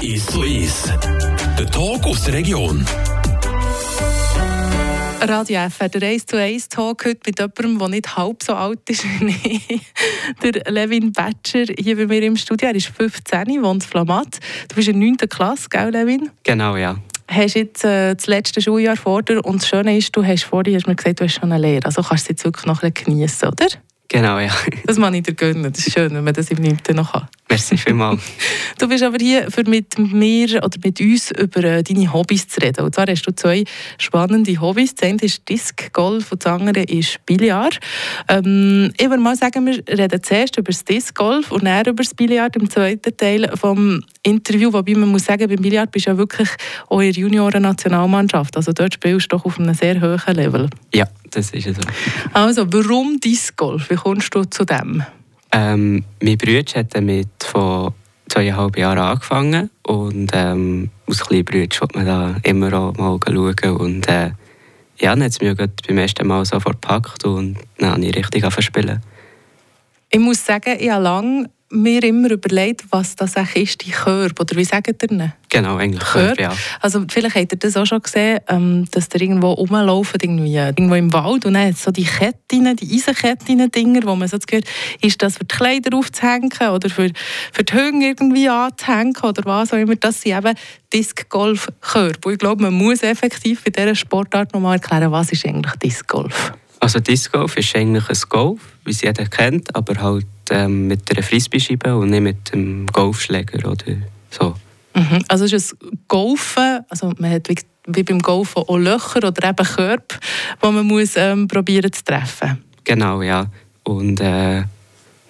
Ist so ist. Der Talk aus der Region. Radio F hat der 1 zu 1 Talk heute mit jemandem, der nicht halb so alt ist wie ich. Der Levin Batcher hier bei mir im Studio. Er ist 15, wohnt in Flamatt. Du bist in der 9. Klasse, gell, Levin? Genau, ja. Hast jetzt äh, das letzte Schuljahr vor dir und das Schöne ist, du hast vorhin hast mir gesagt, du hast schon eine Lehre. Also kannst du es jetzt wirklich noch ein bisschen geniessen, oder? Genau, ja. Das kann ich dir gönnen. Das ist schön, wenn man das im 9. noch hat. Merci vielmals. Du bist aber hier, für mit mir oder mit uns über äh, deine Hobbys zu reden. Und zwar hast du zwei spannende Hobbys. Das eine ist Disc Golf und das andere ist Billard. Ähm, ich würde mal sagen, wir reden zuerst über das Disc Golf und dann über das Billard im zweiten Teil des Interviews. Wobei man muss sagen, beim Billard bist du ja wirklich auch in der Junioren-Nationalmannschaft. Also dort spielst du doch auf einem sehr hohen Level. Ja, das ist so. Also, warum Disc Golf? Wie kommst du zu dem? Ähm, mein Bruder hat damit vor zweieinhalb Jahren angefangen und ähm, als kleiner Bruder wollte man da immer auch mal schauen und äh, ja, dann hat es mich beim ersten Mal sofort gepackt und dann habe ich richtig angefangen Ich muss sagen, ich habe lange mir immer überlegt, was das eigentlich ist, die Körbe, oder wie sagt ihr denn? Genau, eigentlich Körbe, ja. Also vielleicht habt ihr das auch schon gesehen, ähm, dass ihr irgendwo rumlaufen, irgendwie, irgendwo im Wald und dann so die Ketten, die Eisenketten-Dinger, wo man so gehört, ist das für die Kleider aufzuhängen oder für, für die Hänge irgendwie anzuhängen oder was auch immer. Das sind eben Disc-Golf-Körbe. Ich glaube, man muss effektiv bei dieser Sportart nochmal erklären, was ist eigentlich Disc-Golf? Also Disc Golf ist eigentlich ein Golf, wie es jeder kennt, aber halt ähm, mit einer Frisbee-Scheibe und nicht mit einem Golfschläger oder so. Mhm. Also es ist ein Golfen, also man hat wie, beim Golfen auch Löcher oder eben Körper, die man muss, ähm, probieren zu treffen. Genau, ja. Und äh,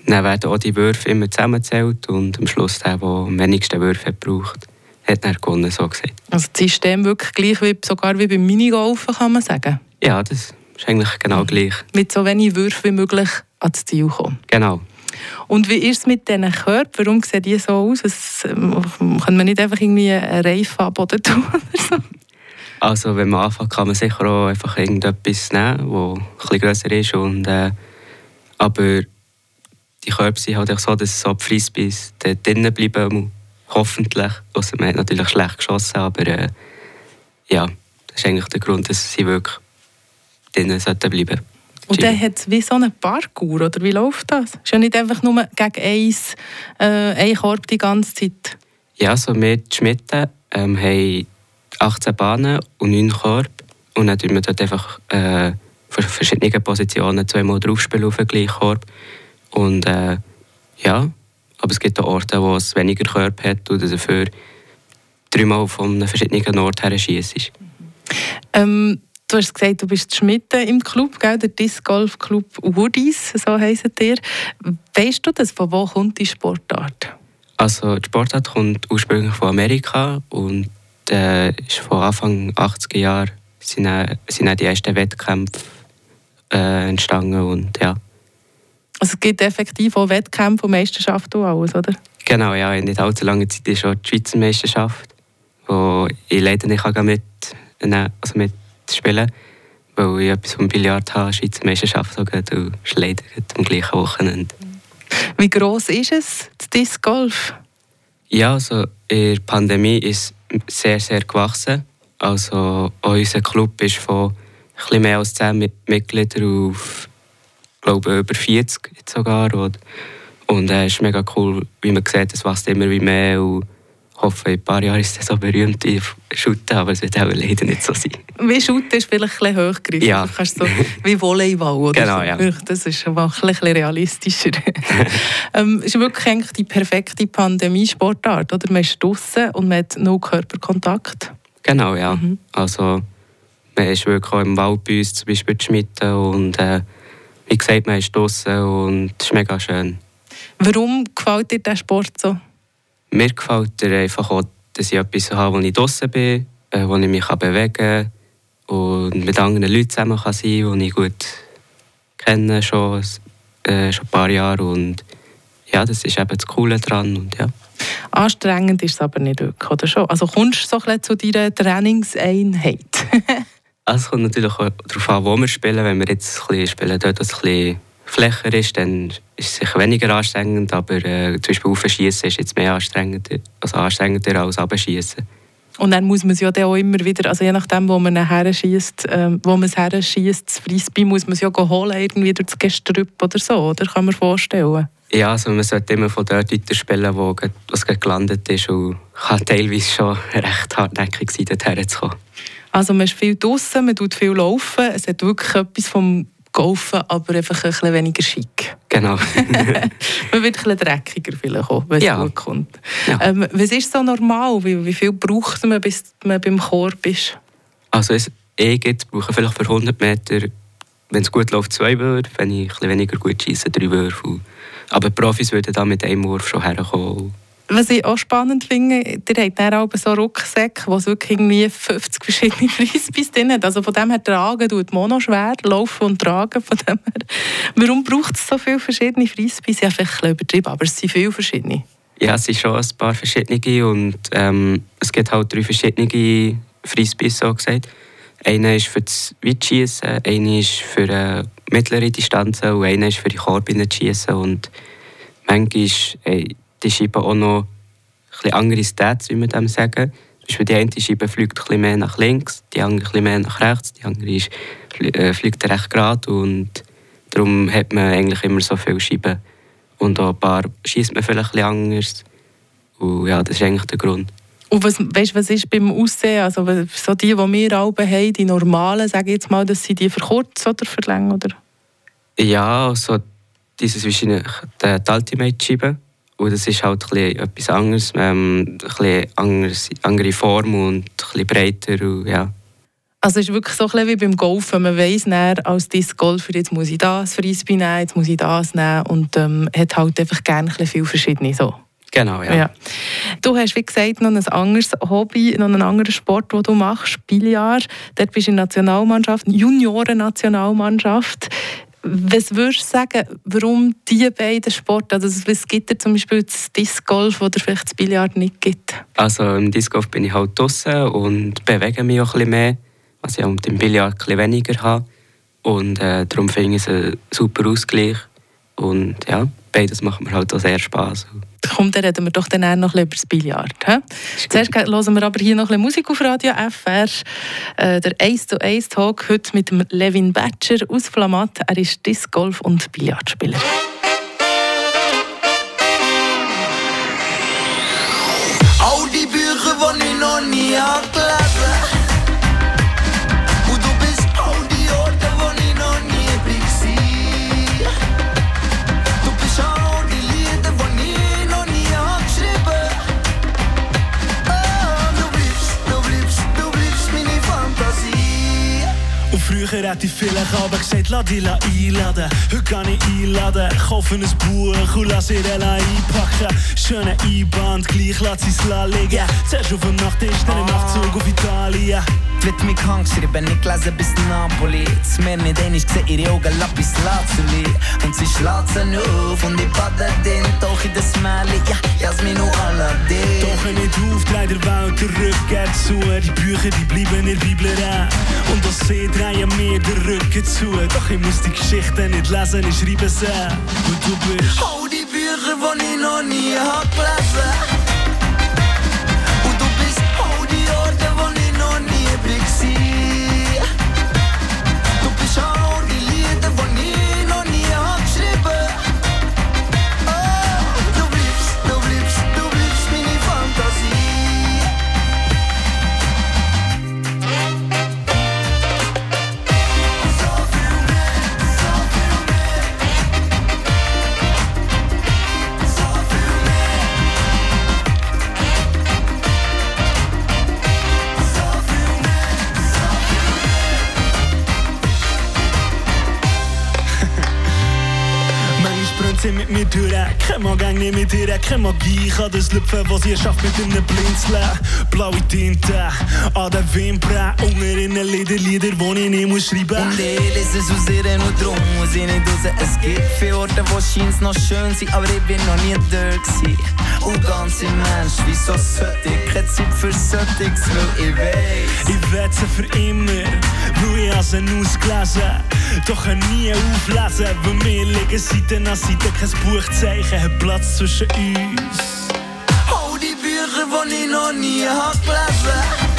dann werden auch die Würfe immer zusammengezählt und am Schluss der, der am wenigsten Würfe braucht, hat dann gewonnen, so gesagt. Also das System wirklich gleich wie, sogar wie beim Minigolfen, kann man sagen? Ja, das ist eigentlich genau gleich. Mit so wenig Würfen wie möglich ans Ziel kommen. Genau. Und wie ist es mit diesen Körpern? Warum sehen die so aus? Es, ähm, kann man nicht einfach irgendwie einen Reifen am Boden tun oder so? Also wenn man anfängt, kann man sicher auch einfach irgendetwas nehmen, das etwas grösser ist. Und, äh, aber die Körper sind halt auch so, dass so die Frisbees drinnen bleiben, hoffentlich. Also man hat natürlich schlecht geschossen, aber äh, ja, das ist eigentlich der Grund, dass sie wirklich drinnen sollten bleiben und dann hat es wie so einen Parkour, oder wie läuft das? Ist ja nicht einfach nur gegen eins, äh, ein Korb die ganze Zeit. Ja, so wir die Schmitten ähm, haben 18 Bahnen und 9 Korb. Und dann tun wir dort einfach äh, für verschiedene Positionen zweimal draufspielen auf den gleichen Korb. Und äh, ja, aber es gibt auch Orte, wo es weniger Körper hat und dafür dreimal von einem verschiedenen Ort her schießt. Ähm, Du hast gesagt, du bist Schmitten im Club, gell? der Disc Golf Club Woodies, so heisst ihr. Weißt du das, von wo kommt die Sportart? Also die Sportart kommt ursprünglich von Amerika und äh, ist von Anfang 80er Jahren sind, äh, sind die ersten Wettkämpfe äh, entstanden und ja. Also es gibt effektiv auch Wettkämpfe und Meisterschaften und alles, oder? Genau, ja. In nicht allzu langer Zeit ist auch die Schweizer Meisterschaft, wo ich leider nicht mit, also mit spielen, weil ich etwas vom Billard habe, Schweizer Meisterschaft so geht, und ist leider am gleichen Wochenende. Wie gross ist es, das Disc Golf? Ja, also in der Pandemie ist es sehr, sehr gewachsen. Also unser Club ist von etwas mehr als 10 Mitgliedern auf glaube über 40 sogar. Und, und es äh, ist mega cool, wie man sieht, es wächst immer wie mehr. Und hoffe, in ein paar Jahren ist es so berühmt wie Shooten, aber es wird auch leider nicht so sein. Wie Shooten ist vielleicht ein bisschen hochgegriffen. Ja. Du kannst so, wie Volleyball oder genau. Ja. Das ist ein bisschen realistischer. ähm, es ist wirklich eigentlich die perfekte Pandemiesportart. Oder? Man ist draußen und man hat no Körperkontakt. Genau, ja. Mhm. Also man ist wirklich auch im Wald bei uns zum Beispiel geschmitten und äh, wie gesagt, man ist draußen und es ist mega schön. Warum gefällt dir dieser Sport so? Mir gefällt er einfach auch, dass ich etwas habe, wo ich draußen bin, äh, wo ich mich bewegen kann und mit anderen Leuten zusammen kann sein kann, die ich gut kenne, schon, äh, schon ein paar Jahre. Und ja, das ist eben das Coole daran. Und, ja. Anstrengend ist es aber nicht wirklich, oder schon? Also kommst du so ein zu deiner Trainingseinheit? also, es kommt natürlich auch darauf an, wo wir spielen. Wenn wir jetzt ein bisschen spielen, dort ein bisschen flächer ist, dann ist es sicher weniger anstrengend, aber äh, zum Beispiel Aufschießen ist jetzt mehr anstrengender, also anstrengender als Abschießen. Und dann muss man es ja dann auch immer wieder, also je nachdem, wo man ähm, wo man es her schießt, das Frisbee muss man es ja holen, irgendwie durch das Gestrüpp oder so, oder kann man vorstellen? Ja, also man sollte immer von dort weiterspielen, wo es gelandet ist und kann teilweise schon recht hartnäckig sein, dorthin zu kommen. Also man ist viel draußen, man tut viel laufen, es hat wirklich etwas vom Golfen, aber einfach ein bisschen weniger schick. Genau. man wird ein bisschen dreckiger vielleicht auch, wenn es ja. gut kommt. Ja. Ähm, was ist so normal? Wie, wie viel braucht man, bis man beim Korb ist? Also es eh gibt, brauche vielleicht für 100 Meter, wenn es gut läuft, zwei Würfe, wenn ich ein bisschen weniger gut schieße, drei Würfe. Aber Profis würden da mit einem Wurf schon herkommen. Was ich auch spannend finde, ihr habt dann auch so Rucksäcke, wo es wirklich irgendwie 50 verschiedene Frisbees drin hat. Also von dem her tragen tut Mono schwer, laufen und tragen. Von dem her. Warum braucht es so viele verschiedene Frisbees? Habe vielleicht übertrieben, aber es sind viele verschiedene. Ja, es sind schon ein paar verschiedene und ähm, es gibt halt drei verschiedene Frisbees, so gesagt. Einer ist für das Weitschießen, einer ist für äh, mittlere Distanzen und einer ist für die Korbinenschießen. Und manchmal ey, die Scheibe auch noch ein andere Stats, wie wir dem sagen. Zum die eine Scheibe fliegt ein mehr nach links, die andere ein mehr nach rechts, die andere ist, äh, fliegt recht gerade und darum hat man eigentlich immer so viele Scheiben. Und auch ein paar schießt man vielleicht ein anders. Und ja, das ist eigentlich der Grund. Und was, weißt, was ist beim Aussehen? Also, so die, die wir alle haben, die normalen, sage ich jetzt mal, dass sie die verkürzen oder verlängern? Oder? Ja, also dieses wahrscheinlich die Ultimate-Scheibe. Und das ist halt ein etwas anderes, ähm, ein anderes, andere Form und ein bisschen breiter. Und, ja. Also es ist wirklich so ein wie beim Golfen. Man weiss näher als Disc Golfer, jetzt muss ich das Frisbee nehmen, jetzt muss ich das nehmen. Und ähm, hat halt einfach gerne ein viel verschiedene so. Genau, ja. ja. Du hast, wie gesagt, noch ein anderes Hobby, noch einen anderen Sport, den du machst, Billard. Dort bist du in der Nationalmannschaft, Junioren-Nationalmannschaft. Was würdest du sagen, warum diese beiden Sporte, also was gibt es zum Beispiel das Disc Golf oder vielleicht das Billard nicht gibt? Also im Disc Golf bin ich halt draußen und bewege mich auch ein bisschen mehr, was ich mit dem Billard ein bisschen weniger habe. Und äh, darum finde ich es ein super Ausgleich. Und ja, beides macht mir halt auch sehr Spass. Komm, dann reden wir doch dann noch ein über das Billard. He? Zuerst hören wir aber hier noch ein Musik auf Radio FR. Äh, der Ace to Ace Talk heute mit dem Levin Batcher aus Flamatt. Er ist Disc Golf und Billardspieler. Früher hätte ich vielleicht aber gesagt, lass dich einladen. Heute kann ich einladen, kaufe ein Buch und lass ihr einpacken. Schöne Einband, gleich lass sie es liegen. Zuerst auf dem Nachttisch, dann im Nachtzug auf Italien. Wird mich krank geschrieben, ich lese bis Napoli. Das mir nicht einig gesehen, ihre Augen Lapis Lazuli. Und sie schlägt auf und ich bade den, doch in das Mäli, ja, Jasmin und Aladdin. Doch nicht auf, drei der Welt der Rücken zu. Die Bücher, die bleiben in der Bibel rein. Und das See drehen mir den Rücken zu. Doch ich muss die Geschichte nicht lesen, ich schreibe sie. Und du bist. All die Bücher, die ich noch nie hab gelesen. Durch. Kein Gang nicht mit ihr, keine Magie. Ich kann das lüpfen, was ihr schafft mit einem Blinzeln. Blaue Tinte an den Wimpern. Unter in den Lieder, Lieder, die ich nicht muss schreiben Und ich lese es aus ihr und drum muss ich nicht raus. Es gibt viele Orte, wo scheint noch schön sind, aber ich bin noch nie dort gewesen. Und ganz im Mensch, wieso sollte ich keine Zeit für Söttiges, weil ich weiß. Ich wette für immer, weil ich habe sie ausgelesen. Doch nie auflesen, weil wir liegen Seite an Seite, kein Buchzeichen hat Platz zwischen uns. Oh, die Bücher, die ich noch nie hab gelesen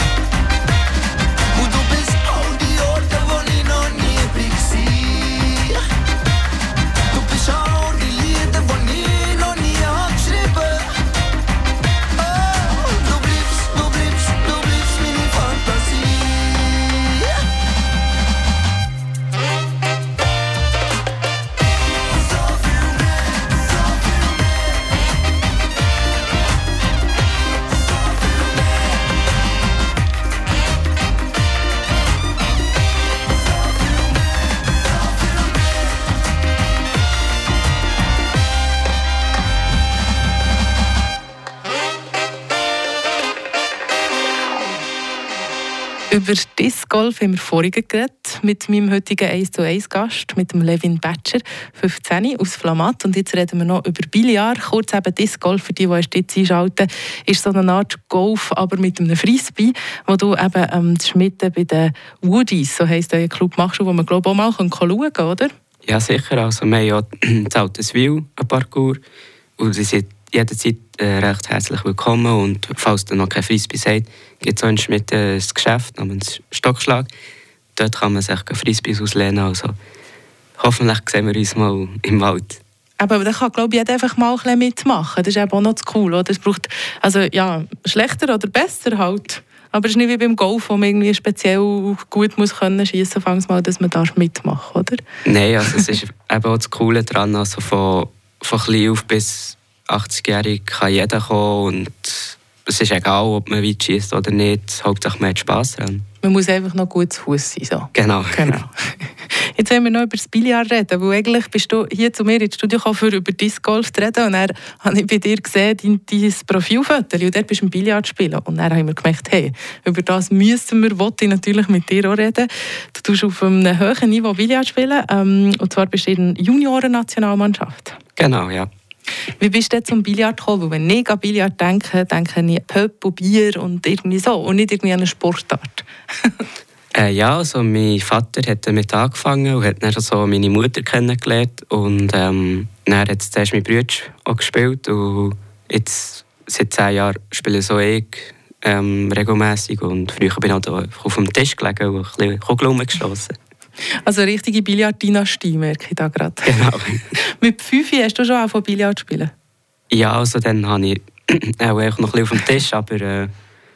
Über Disc Golf haben wir vorhin geredet mit meinem heutigen 1 zu 1 Gast, mit dem Levin Batcher, 15 aus Flamatt. Und jetzt reden wir noch über Billard. Kurz eben Disc Golf, für die, die erst jetzt einschalten, ist so eine Art Golf, aber mit einem Frisbee, wo du eben ähm, Schmitten bei den Woodies, so heisst der Club, machst, wo man glaube auch mal schauen kann, oder? Ja, sicher. Also, wir haben ja das Alteswil, ein Parcours. Und sie sind jederzeit äh, recht herzlich willkommen. Und falls du noch kein Frisbee sagt, gibt es in Schmidt ein Geschäft namens Stockschlag. Dort kann man sich Frisbees auslehnen. Also, hoffentlich sehen wir uns mal im Wald. Aber da kann, glaube ich, einfach mal ein mitmachen. Das ist eben auch noch zu cool. Oder? Es braucht, also ja, schlechter oder besser halt. Aber es ist nicht wie beim Golf, wo man irgendwie speziell gut muss können schießen muss, mal, dass man da mitmachen oder? Nein, also es ist eben auch das Coole daran, also von, von klein auf bis 80-jährig kann jeder kommen und es ist egal, ob man weit schießt oder nicht. Hauptsache man hat Spass daran. Man muss einfach noch gut zu Fuß sein. So. Genau. genau. Jetzt wollen wir noch über das Billard reden, weil eigentlich bist du hier zu mir ins Studio gekommen, über Disc Golf zu reden und dann habe ich bei dir gesehen, dein, dein Profilfoto und dort bist du im Billard spielen und dann haben wir gemerkt, hey, über das müssen wir, wollte ich natürlich mit dir auch reden. Du tust auf einem höheren Niveau Billard spielen ähm, und zwar bist du in der Junioren-Nationalmannschaft. Genau, ja. Wie bist du denn zum Billard gekommen? Weil wenn ich an Billard denke, denke ich Pöpp und Bier und irgendwie so und nicht irgendwie an eine Sportart. äh, ja, also mein Vater hat damit angefangen und hat dann so meine Mutter kennengelernt und ähm, dann hat zuerst mein Bruder auch gespielt und jetzt seit zehn Jahren spiele so ich ähm, regelmäßig und früher bin ich auch auf dem Tisch gelegen und ein bisschen geschossen. Also eine richtige Billard-Dynastie, merke ich da gerade. Genau. Mit fünf hast du schon angefangen Billard zu spielen? Ja, also dann habe ich auch noch ein bisschen auf dem Tisch, aber äh,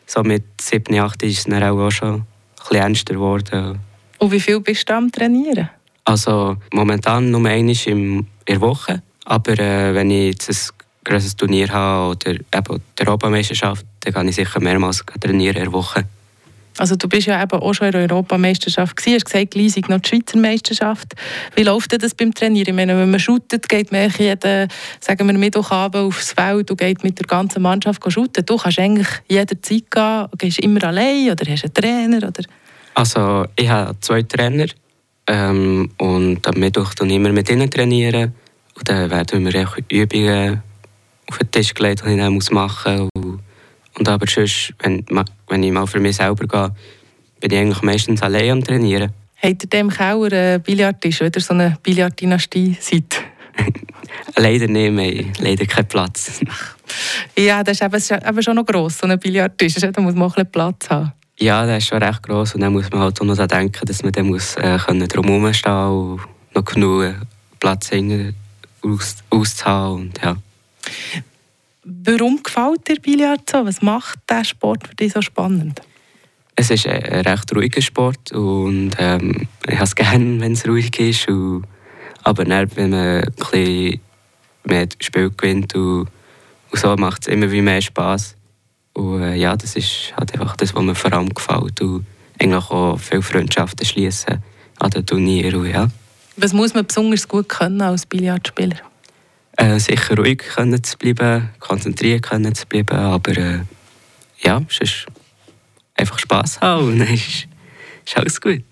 so mit sieben, acht ist es dann auch schon ein bisschen ernster geworden. Und wie viel bist du am Trainieren? Also momentan nur einmal in der Woche, aber äh, wenn ich jetzt ein grosses Turnier habe oder eben die Europameisterschaft, dann kann ich sicher mehrmals trainieren in der Woche. Also du bist ja eben auch schon in der Europameisterschaft gewesen, hast gesagt, Leisig noch die Schweizer Meisterschaft. Wie läuft das beim Trainieren? Ich meine, wenn man shootet, geht man jeden, sagen wir, Mittwochabend aufs Feld und geht mit der ganzen Mannschaft shooten. Du kannst eigentlich jederzeit gehen, gehst immer allein oder hast einen Trainer? Oder? Also ich habe zwei Trainer ähm, und am Mittwoch dann immer mit ihnen trainieren und dann werden wir Übungen auf den Tisch gelegt, die ich dann machen muss. Und aber sonst, wenn, wenn ich mal für mich selber gehe, bin ich eigentlich meistens allein am Trainieren. Habt ihr dem Keller einen Billardtisch oder so eine Billarddynastie seid? leider nicht mehr, leider keinen Platz. ja, das ist eben, schon noch gross, so ein Billardtisch. Da muss man auch ein Platz haben. Ja, das ist schon recht gross und dann muss man halt auch noch daran denken, dass man dann muss, äh, drumherum stehen und noch genug Platz aus, auszuhaben. Und, ja. Warum gefällt dir Billard so? Was macht dieser Sport für dich so spannend? Es ist ein recht ruhiger Sport und ähm, ich habe es gerne, wenn es ruhig ist. Und, aber dann, wenn man ein bisschen mehr Spiel gewinnt und, und so, macht es immer wie mehr Spass. Und äh, ja, das ist halt einfach das, was mir vor allem gefällt. Und eigentlich auch viele Freundschaften schließen an den Turnieren. Ja. Was muss man besonders gut können als Billardspieler? Äh, sicher ruhig können zu bleiben, konzentriert können zu bleiben, aber äh, ja, es ist einfach Spass haben und dann ist, ist alles gut.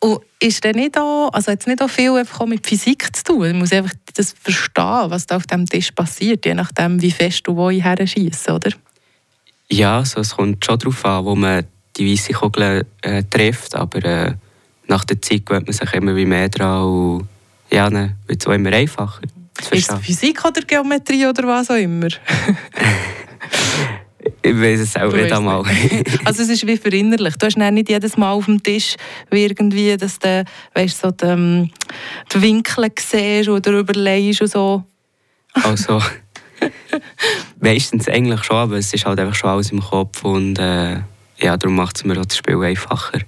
Und ist denn nicht auch, also hat es nicht auch viel einfach auch mit Physik zu tun? Man muss einfach das verstehen, was da auf dem Tisch passiert, je nachdem, wie fest du wo her schießt, oder? Ja, also es kommt schon darauf an, wo man die weiße Kugel äh, trifft, aber äh, nach der Zeit gewöhnt man sich immer wie mehr dran und ja, dann wird es auch immer einfacher. Ist es Physik oder Geometrie oder was auch immer? ich weiß es auch nicht einmal. also es ist wie verinnerlicht. Du hast nicht jedes Mal auf dem Tisch wie irgendwie, dass du weißt, so die, ähm, die Winkel siehst oder überlegst und so. Also meistens eigentlich schon, aber es ist halt einfach schon alles im Kopf und äh, ja, darum macht es mir auch das Spiel einfacher.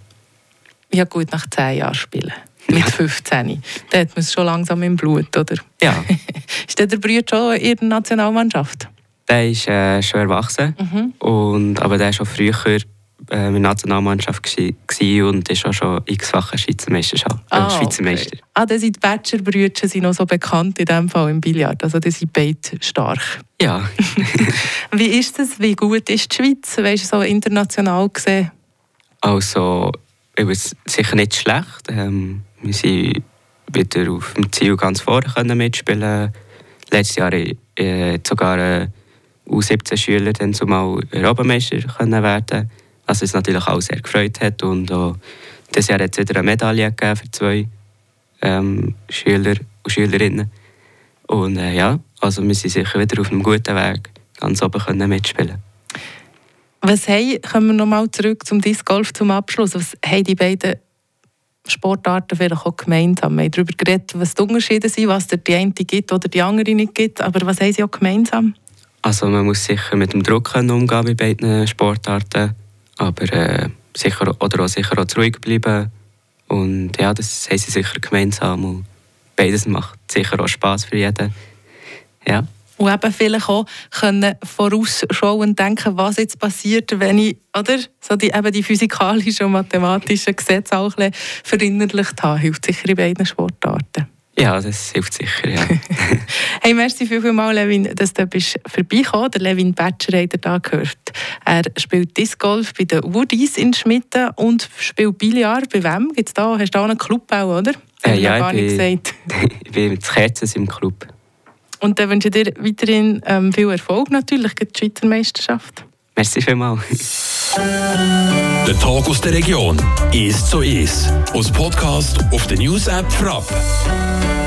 Ja gut, nach 10 Jahren spielen. Mit 15. Da hat man es schon langsam im Blut, oder? Ja. ist der Bruder schon in der Nationalmannschaft? Der ist äh, schon erwachsen, mhm. und, aber der war schon früher äh, in der Nationalmannschaft gewesen und ist auch schon x-facher Schweizer Meister. Äh, ah, Schweizer okay. Meister. Ah, dann sind die Bachelor-Brüder sind noch so bekannt in diesem Fall im Billard. Also die sind beide stark. Ja. wie ist das? Wie gut ist die Schweiz, weißt so international gesehen? Also, ich weiß sicher nicht schlecht. Ähm, wir sind wieder auf dem Ziel ganz vorne mitspielen. Letztes Jahr äh, sogar äh, U17-Schüler dann zumal Europameister können werden Was uns natürlich auch sehr gefreut hat. Und auch dieses Jahr hat es wieder eine Medaille gegeben für zwei ähm, Schüler und Schülerinnen. Und äh, ja, also wir sind sicher wieder auf einem guten Weg, ganz oben können mitspielen Was haben, kommen wir nochmal zurück zum Disc Golf zum Abschluss. Was haben die beiden Sportarten vielleicht auch gemeinsam? Wir haben darüber geredet, was die Unterschiede sind, was der die eine gibt oder die andere nicht gibt. Aber was haben sie auch gemeinsam? Also man muss sicher mit dem Druck umgehen bei beiden Sportarten, aber äh, sicher, oder auch sicher auch ruhig bleiben. Und ja, das haben sie sicher gemeinsam. Und beides macht sicher auch Spass für jeden. Ja. Und eben vielleicht auch können vorausschauen und denken, was jetzt passiert, wenn ich oder, so die, eben die physikalischen und mathematischen Gesetze auch ein verinnerlicht habe. Hilft sicher in beiden Sportarten. Ja, das hilft sicher, ja. hey, merci viel, viel mal, Levin, dass du bist vorbeigekommen Der Levin Batcher hat da gehört. Er spielt Disc Golf bei den Woodies in Schmitten und spielt Billard. Bei wem? Gibt's da? Hast du da einen Club auch, oder? Äh, ja, ich bin, ich bin mit Kerzes im Club. Und dann wünsche ich dir weiterhin ähm, viel Erfolg natürlich für die Schweizer Meisterschaft. Merci vielmals. Der Tag aus der Region ist so ist. Aus Podcast auf der News App Frapp.